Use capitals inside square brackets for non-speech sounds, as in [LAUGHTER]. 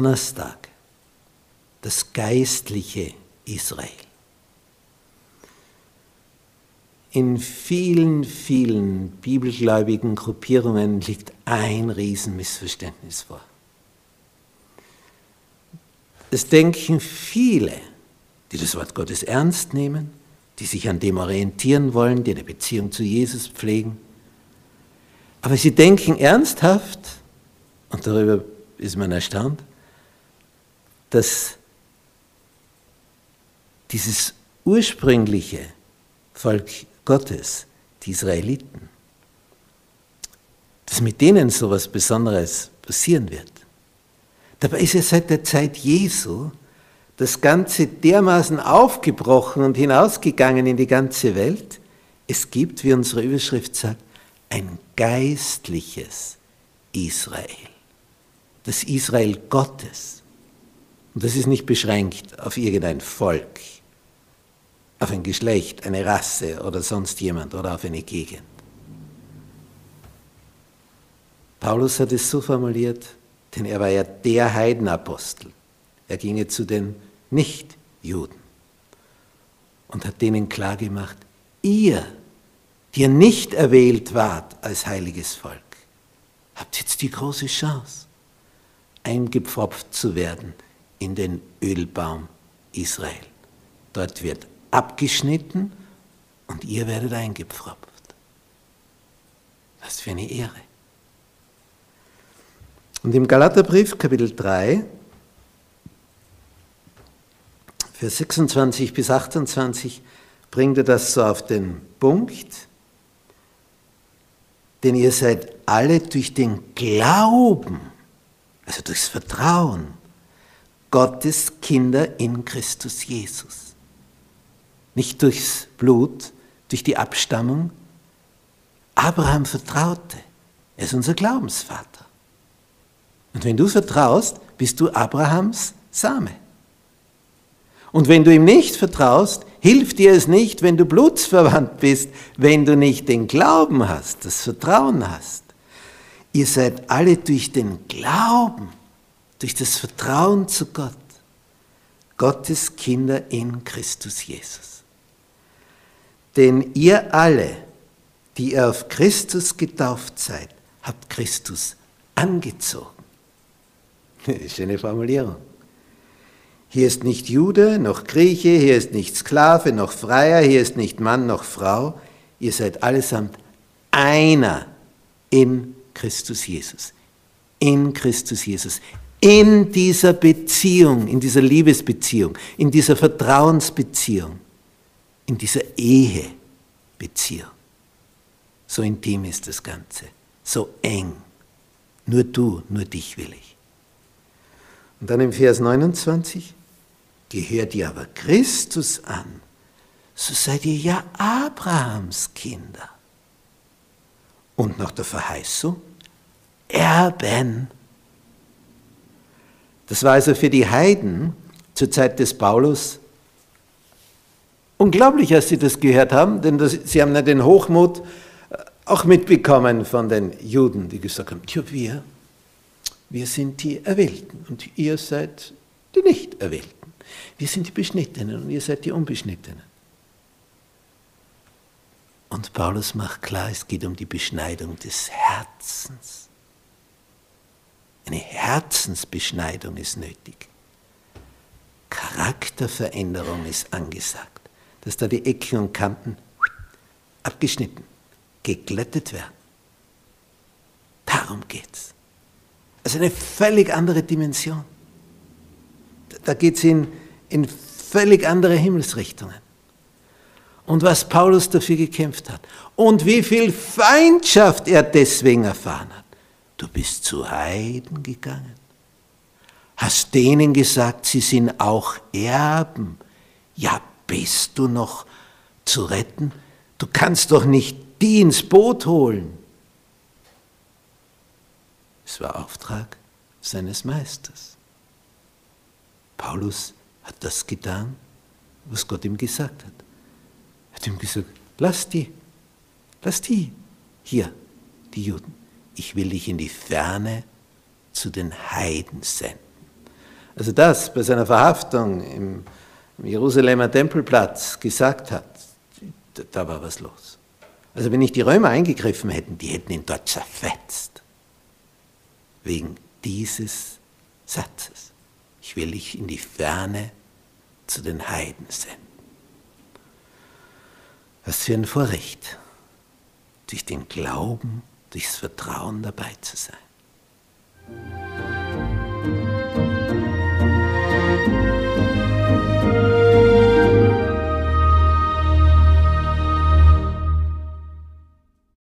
Donnerstag, das geistliche Israel. In vielen, vielen bibelgläubigen Gruppierungen liegt ein Riesenmissverständnis vor. Es denken viele, die das Wort Gottes ernst nehmen, die sich an dem orientieren wollen, die eine Beziehung zu Jesus pflegen. Aber sie denken ernsthaft, und darüber ist man erstaunt, dass dieses ursprüngliche Volk Gottes, die Israeliten, dass mit denen so etwas Besonderes passieren wird. Dabei ist ja seit der Zeit Jesu das Ganze dermaßen aufgebrochen und hinausgegangen in die ganze Welt. Es gibt, wie unsere Überschrift sagt, ein geistliches Israel. Das Israel Gottes. Und das ist nicht beschränkt auf irgendein Volk, auf ein Geschlecht, eine Rasse oder sonst jemand oder auf eine Gegend. Paulus hat es so formuliert, denn er war ja der Heidenapostel. Er ginge zu den Nichtjuden und hat denen klargemacht, ihr, die ihr nicht erwählt wart als heiliges Volk, habt jetzt die große Chance, eingepfropft zu werden in den Ölbaum Israel. Dort wird abgeschnitten und ihr werdet eingepfropft. Was für eine Ehre. Und im Galaterbrief Kapitel 3, Vers 26 bis 28 bringt er das so auf den Punkt, denn ihr seid alle durch den Glauben, also durchs Vertrauen, Gottes Kinder in Christus Jesus. Nicht durchs Blut, durch die Abstammung. Abraham vertraute. Er ist unser Glaubensvater. Und wenn du vertraust, bist du Abrahams Same. Und wenn du ihm nicht vertraust, hilft dir es nicht, wenn du blutsverwandt bist, wenn du nicht den Glauben hast, das Vertrauen hast. Ihr seid alle durch den Glauben durch das Vertrauen zu Gott, Gottes Kinder in Christus Jesus. Denn ihr alle, die ihr auf Christus getauft seid, habt Christus angezogen. [LAUGHS] Schöne Formulierung. Hier ist nicht Jude noch Grieche, hier ist nicht Sklave noch Freier, hier ist nicht Mann noch Frau, ihr seid allesamt einer in Christus Jesus. In Christus Jesus in dieser Beziehung, in dieser Liebesbeziehung, in dieser Vertrauensbeziehung, in dieser Ehebeziehung. So intim ist das Ganze, so eng. Nur du, nur dich will ich. Und dann im Vers 29, gehört ihr aber Christus an, so seid ihr ja Abrahams Kinder. Und nach der Verheißung Erben das war also für die Heiden zur Zeit des Paulus unglaublich, als sie das gehört haben, denn das, sie haben ja den Hochmut äh, auch mitbekommen von den Juden, die gesagt haben, tja, wir, wir sind die Erwählten und ihr seid die Nicht-Erwählten. Wir sind die Beschnittenen und ihr seid die Unbeschnittenen. Und Paulus macht klar, es geht um die Beschneidung des Herzens. Eine Herzensbeschneidung ist nötig. Charakterveränderung ist angesagt, dass da die Ecken und Kanten abgeschnitten, geglättet werden. Darum geht's. Also eine völlig andere Dimension. Da geht es in, in völlig andere Himmelsrichtungen. Und was Paulus dafür gekämpft hat. Und wie viel Feindschaft er deswegen erfahren hat. Du bist zu Heiden gegangen. Hast denen gesagt, sie sind auch Erben. Ja, bist du noch zu retten? Du kannst doch nicht die ins Boot holen. Es war Auftrag seines Meisters. Paulus hat das getan, was Gott ihm gesagt hat. Er hat ihm gesagt, lass die, lass die hier, die Juden. Ich will dich in die Ferne zu den Heiden senden. Also das bei seiner Verhaftung im, Jerusalemer Tempelplatz gesagt hat, da war was los. Also wenn nicht die Römer eingegriffen hätten, die hätten ihn dort zerfetzt. Wegen dieses Satzes. Ich will dich in die Ferne zu den Heiden senden. Was für ein Vorrecht, durch den Glauben, durchs Vertrauen dabei zu sein.